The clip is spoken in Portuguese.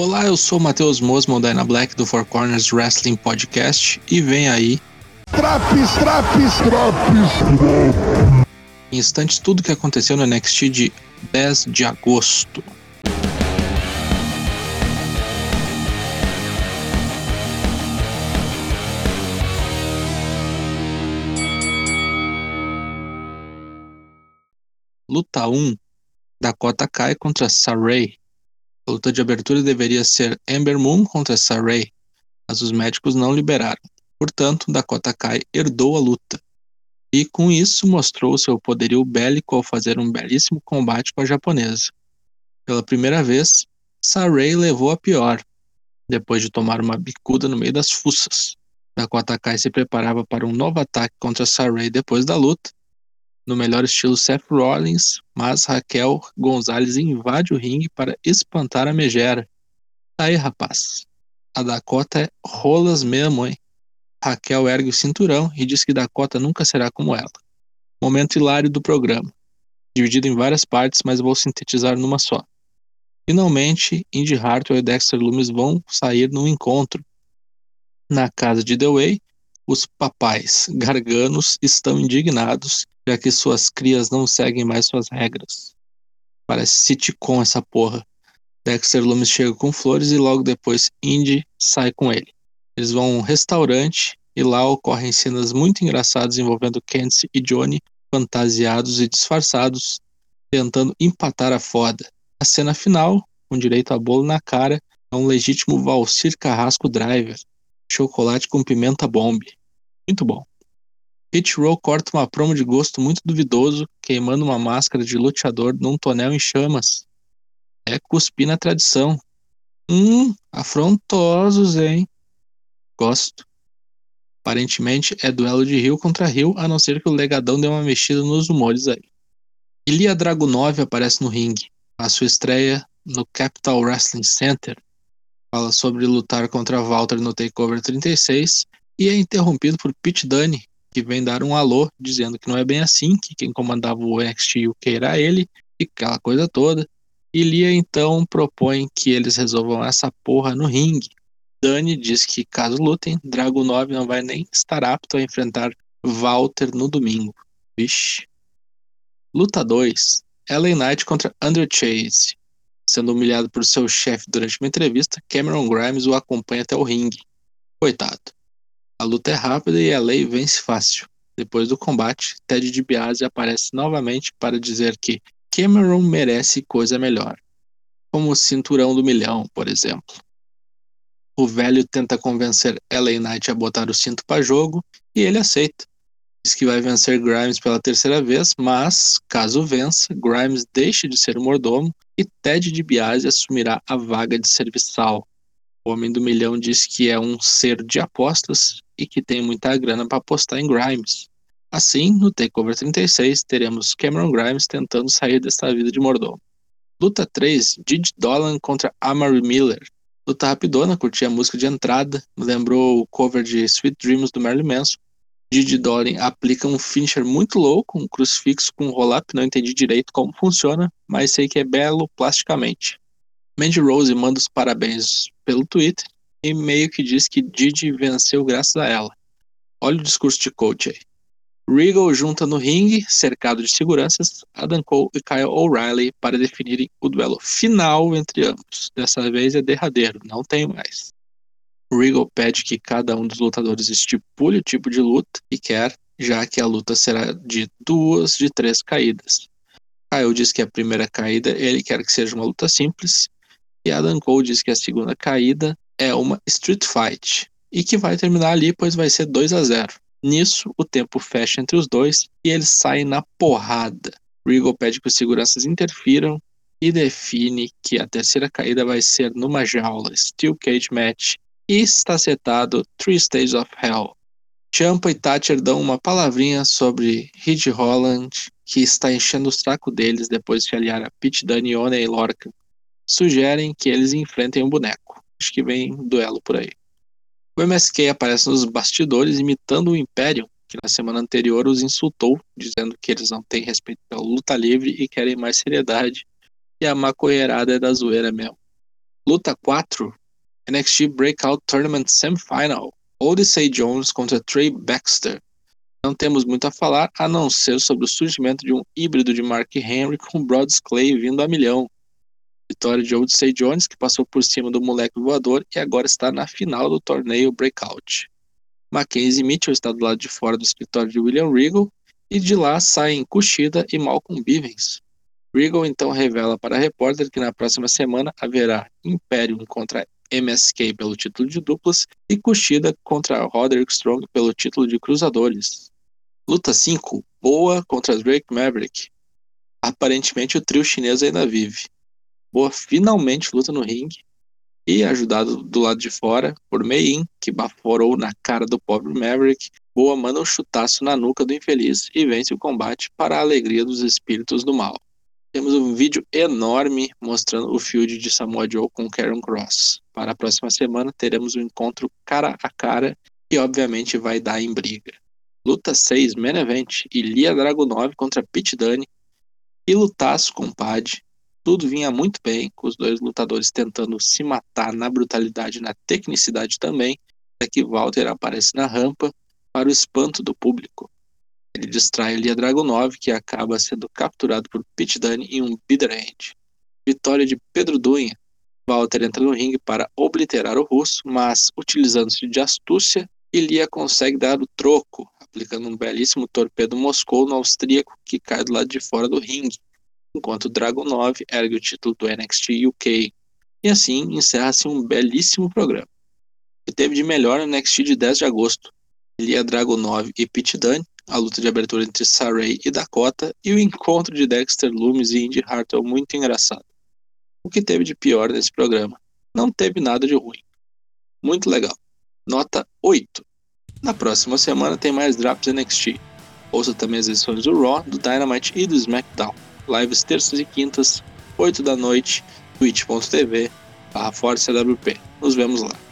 Olá, eu sou o Matheus Mosman, Dyna Black do Four Corners Wrestling Podcast e vem aí. Traps, traps, traps! Em instantes, tudo que aconteceu no NXT de 10 de agosto. Luta 1: Dakota Kai contra Saray. A luta de abertura deveria ser Ember Moon contra Saray, mas os médicos não liberaram. Portanto, Dakota Kai herdou a luta. E com isso mostrou seu poderio bélico ao fazer um belíssimo combate com a japonesa. Pela primeira vez, Saray levou a pior, depois de tomar uma bicuda no meio das fuças. Dakota Kai se preparava para um novo ataque contra Saray depois da luta, no melhor estilo Seth Rollins, mas Raquel Gonzalez invade o ringue para espantar a megera. Tá aí, rapaz. A Dakota é rolas mesmo, hein? Raquel ergue o cinturão e diz que Dakota nunca será como ela. Momento hilário do programa. Dividido em várias partes, mas vou sintetizar numa só. Finalmente, Indy Hartwell e Dexter Lumis vão sair num encontro. Na casa de The Way, os papais garganos estão indignados já que suas crias não seguem mais suas regras. Parece sitcom essa porra. Dexter Loomis chega com flores e logo depois Indy sai com ele. Eles vão a um restaurante e lá ocorrem cenas muito engraçadas envolvendo Candice e Johnny, fantasiados e disfarçados, tentando empatar a foda. A cena final, com direito a bolo na cara, é um legítimo Valcir Carrasco Driver, chocolate com pimenta bombe. Muito bom. Hit Row corta uma promo de gosto muito duvidoso, queimando uma máscara de luteador num tonel em chamas. É cuspir na tradição. Hum, afrontosos, hein? Gosto. Aparentemente é duelo de Rio contra Rio, a não ser que o legadão dê uma mexida nos humores aí. Ilya Dragunov aparece no ringue. A sua estreia no Capital Wrestling Center. Fala sobre lutar contra Walter no Takeover 36 e é interrompido por Pete Dunne, que vem dar um alô dizendo que não é bem assim, que quem comandava o NXT UK era ele, e aquela coisa toda. E Lia então propõe que eles resolvam essa porra no ringue. Dani diz que caso lutem, Drago 9 não vai nem estar apto a enfrentar Walter no domingo. Vixe. Luta 2. Ellen Knight contra Andrew Chase. Sendo humilhado por seu chefe durante uma entrevista, Cameron Grimes o acompanha até o ringue. Coitado. A luta é rápida e a lei vence fácil. Depois do combate, Ted DiBiase aparece novamente para dizer que Cameron merece coisa melhor, como o cinturão do milhão, por exemplo. O velho tenta convencer LA Knight a botar o cinto para jogo e ele aceita. Diz que vai vencer Grimes pela terceira vez, mas, caso vença, Grimes deixe de ser o mordomo e Ted DiBiase assumirá a vaga de serviçal. O Homem do Milhão diz que é um ser de apostas e que tem muita grana para apostar em Grimes. Assim, no Takeover 36, teremos Cameron Grimes tentando sair desta vida de mordomo. Luta 3, Didi Dolan contra Amari Miller. Luta rapidona, curti a música de entrada, lembrou o cover de Sweet Dreams do Marilyn Manson. Didi Dolan aplica um finisher muito louco, um crucifixo com um roll-up, não entendi direito como funciona, mas sei que é belo plasticamente. Mandy Rose manda os parabéns pelo Twitter e meio que diz que Didi venceu graças a ela. Olha o discurso de coach aí. Regal junta no ringue, cercado de seguranças, Adam Cole e Kyle O'Reilly para definirem o duelo final entre ambos. Dessa vez é derradeiro, não tem mais. Regal pede que cada um dos lutadores estipule o tipo de luta que quer, já que a luta será de duas de três caídas. Kyle diz que a primeira caída ele quer que seja uma luta simples, e Adam Cole diz que a segunda caída é uma Street Fight e que vai terminar ali, pois vai ser 2 a 0. Nisso, o tempo fecha entre os dois e eles saem na porrada. Regal pede que os seguranças interfiram e define que a terceira caída vai ser numa jaula Steel Cage Match e está setado Three Stages of Hell. Champa e Thatcher dão uma palavrinha sobre Ridge Holland, que está enchendo o saco deles depois de aliar a Pete Dunne, e Lorca. Sugerem que eles enfrentem um boneco acho que vem duelo por aí. O MSK aparece nos bastidores imitando o Império, que na semana anterior os insultou, dizendo que eles não têm respeito pela luta livre e querem mais seriedade, e a maconheirada é da zoeira mesmo. Luta 4, NXT Breakout Tournament Semifinal, Odyssey Jones contra Trey Baxter. Não temos muito a falar a não ser sobre o surgimento de um híbrido de Mark Henry com Brodus Clay vindo a milhão. Vitória de Odyssey Jones, que passou por cima do moleque voador e agora está na final do torneio Breakout. Mackenzie Mitchell está do lado de fora do escritório de William Regal e de lá saem Kushida e Malcolm Bivens. Regal então revela para a repórter que na próxima semana haverá Imperium contra MSK pelo título de duplas e Kushida contra Roderick Strong pelo título de cruzadores. Luta 5: Boa contra Drake Maverick. Aparentemente o trio chinês ainda vive. Boa finalmente luta no ringue e ajudado do lado de fora por Mei-In, que baforou na cara do pobre Maverick. Boa manda um chutaço na nuca do infeliz e vence o combate para a alegria dos espíritos do mal. Temos um vídeo enorme mostrando o feud de Samoa Joe com Karen Cross. Para a próxima semana teremos um encontro cara a cara que obviamente vai dar em briga. Luta 6, Main Event, Ilia Dragunov contra Pete Dunne. E lutaço, compadre tudo vinha muito bem, com os dois lutadores tentando se matar na brutalidade e na tecnicidade também, até que Walter aparece na rampa para o espanto do público. Ele distrai Lia Dragunov, que acaba sendo capturado por Pete Dunne em um bitter end. Vitória de Pedro Dunha. Walter entra no ringue para obliterar o russo, mas utilizando-se de astúcia, Ilia consegue dar o troco, aplicando um belíssimo torpedo Moscou no austríaco que cai do lado de fora do ringue enquanto Dragon 9 ergue o título do NXT UK. E assim encerra-se um belíssimo programa. que teve de melhor no NXT de 10 de agosto. Lia Dragon 9 e Pete Dunne, a luta de abertura entre Saray e Dakota, e o encontro de Dexter Loomis e Indy Hartwell muito engraçado. O que teve de pior nesse programa? Não teve nada de ruim. Muito legal. Nota 8. Na próxima semana tem mais Drops NXT. Ouça também as edições do Raw, do Dynamite e do SmackDown lives terças e quintas, 8 da noite, twitch.tv barra Nos vemos lá.